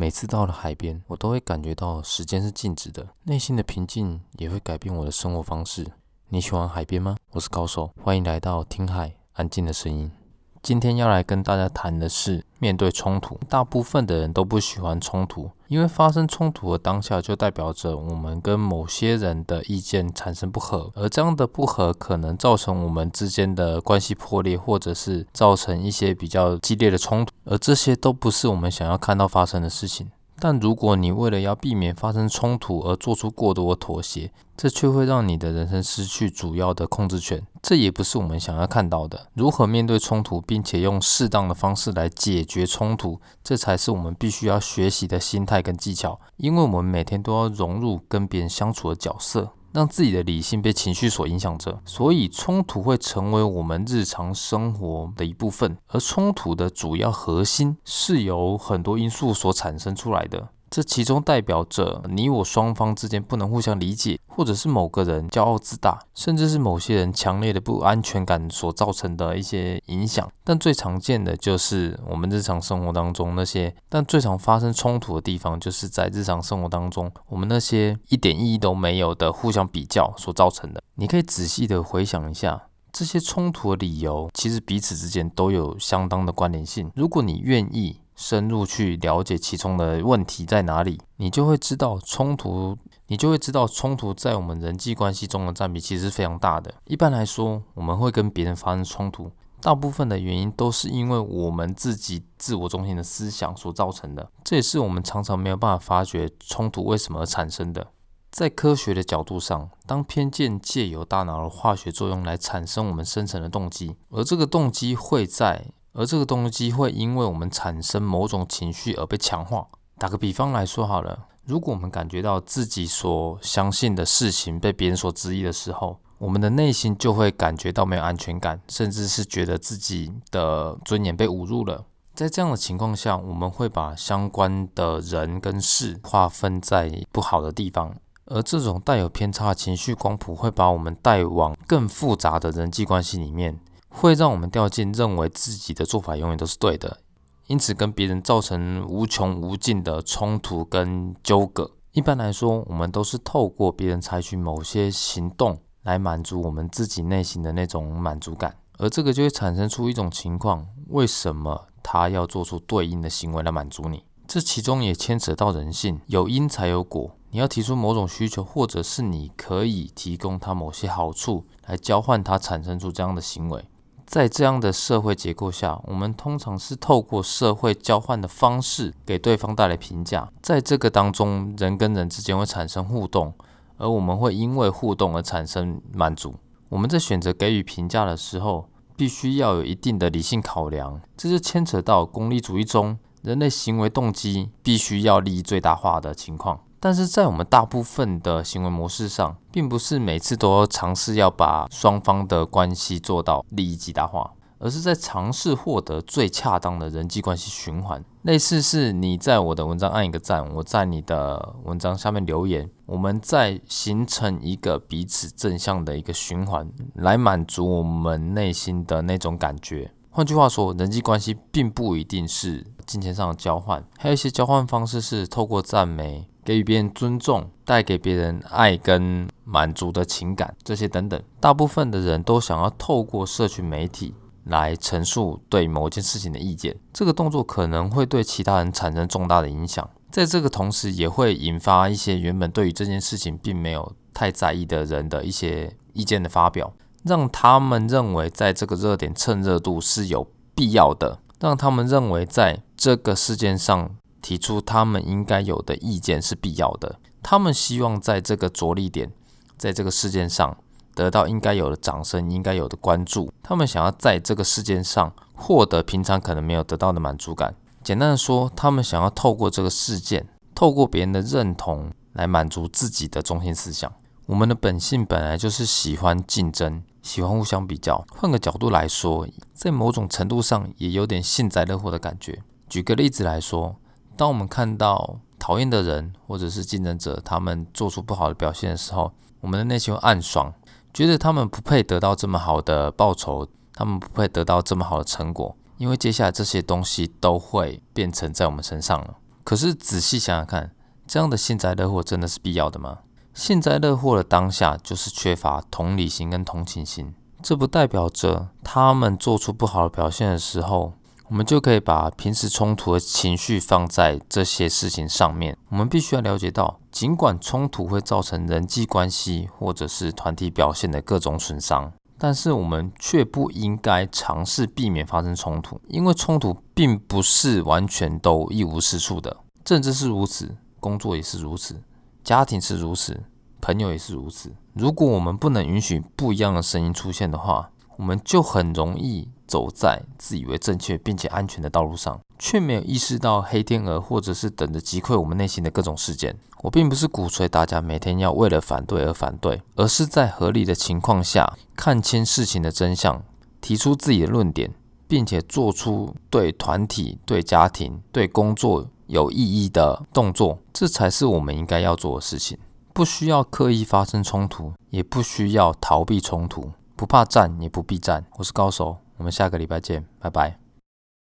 每次到了海边，我都会感觉到时间是静止的，内心的平静也会改变我的生活方式。你喜欢海边吗？我是高手，欢迎来到听海安静的声音。今天要来跟大家谈的是面对冲突。大部分的人都不喜欢冲突，因为发生冲突的当下就代表着我们跟某些人的意见产生不合，而这样的不合可能造成我们之间的关系破裂，或者是造成一些比较激烈的冲突，而这些都不是我们想要看到发生的事情。但如果你为了要避免发生冲突而做出过多妥协，这却会让你的人生失去主要的控制权。这也不是我们想要看到的。如何面对冲突，并且用适当的方式来解决冲突，这才是我们必须要学习的心态跟技巧。因为我们每天都要融入跟别人相处的角色。让自己的理性被情绪所影响着，所以冲突会成为我们日常生活的一部分。而冲突的主要核心是由很多因素所产生出来的。这其中代表着你我双方之间不能互相理解，或者是某个人骄傲自大，甚至是某些人强烈的不安全感所造成的一些影响。但最常见的就是我们日常生活当中那些，但最常发生冲突的地方，就是在日常生活当中，我们那些一点意义都没有的互相比较所造成的。你可以仔细的回想一下，这些冲突的理由，其实彼此之间都有相当的关联性。如果你愿意。深入去了解其中的问题在哪里，你就会知道冲突，你就会知道冲突在我们人际关系中的占比其实是非常大的。一般来说，我们会跟别人发生冲突，大部分的原因都是因为我们自己自我中心的思想所造成的。这也是我们常常没有办法发觉冲突为什么而产生的。在科学的角度上，当偏见借由大脑的化学作用来产生我们深层的动机，而这个动机会在。而这个动机会因为我们产生某种情绪而被强化。打个比方来说好了，如果我们感觉到自己所相信的事情被别人所质疑的时候，我们的内心就会感觉到没有安全感，甚至是觉得自己的尊严被侮辱了。在这样的情况下，我们会把相关的人跟事划分在不好的地方，而这种带有偏差的情绪光谱会把我们带往更复杂的人际关系里面。会让我们掉进认为自己的做法永远都是对的，因此跟别人造成无穷无尽的冲突跟纠葛。一般来说，我们都是透过别人采取某些行动来满足我们自己内心的那种满足感，而这个就会产生出一种情况：为什么他要做出对应的行为来满足你？这其中也牵扯到人性，有因才有果。你要提出某种需求，或者是你可以提供他某些好处来交换他产生出这样的行为。在这样的社会结构下，我们通常是透过社会交换的方式给对方带来评价。在这个当中，人跟人之间会产生互动，而我们会因为互动而产生满足。我们在选择给予评价的时候，必须要有一定的理性考量。这就牵扯到功利主义中人类行为动机必须要利益最大化的情况。但是在我们大部分的行为模式上，并不是每次都要尝试要把双方的关系做到利益极大化，而是在尝试获得最恰当的人际关系循环。类似是你在我的文章按一个赞，我在你的文章下面留言，我们在形成一个彼此正向的一个循环，来满足我们内心的那种感觉。换句话说，人际关系并不一定是金钱上的交换，还有一些交换方式是透过赞美。给予别人尊重，带给别人爱跟满足的情感，这些等等，大部分的人都想要透过社群媒体来陈述对某件事情的意见。这个动作可能会对其他人产生重大的影响，在这个同时，也会引发一些原本对于这件事情并没有太在意的人的一些意见的发表，让他们认为在这个热点蹭热度是有必要的，让他们认为在这个事件上。提出他们应该有的意见是必要的。他们希望在这个着力点，在这个事件上得到应该有的掌声、应该有的关注。他们想要在这个事件上获得平常可能没有得到的满足感。简单的说，他们想要透过这个事件，透过别人的认同来满足自己的中心思想。我们的本性本来就是喜欢竞争，喜欢互相比较。换个角度来说，在某种程度上也有点幸灾乐祸的感觉。举个例子来说。当我们看到讨厌的人或者是竞争者，他们做出不好的表现的时候，我们的内心会暗爽，觉得他们不配得到这么好的报酬，他们不配得到这么好的成果，因为接下来这些东西都会变成在我们身上了。可是仔细想想看，这样的幸灾乐祸真的是必要的吗？幸灾乐祸的当下就是缺乏同理心跟同情心，这不代表着他们做出不好的表现的时候。我们就可以把平时冲突的情绪放在这些事情上面。我们必须要了解到，尽管冲突会造成人际关系或者是团体表现的各种损伤，但是我们却不应该尝试避免发生冲突，因为冲突并不是完全都一无是处的。政治是如此，工作也是如此，家庭是如此，朋友也是如此。如果我们不能允许不一样的声音出现的话，我们就很容易走在自以为正确并且安全的道路上，却没有意识到黑天鹅或者是等着击溃我们内心的各种事件。我并不是鼓吹大家每天要为了反对而反对，而是在合理的情况下看清事情的真相，提出自己的论点，并且做出对团体、对家庭、对工作有意义的动作，这才是我们应该要做的事情。不需要刻意发生冲突，也不需要逃避冲突。不怕战，也不必战。我是高手，我们下个礼拜见，拜拜。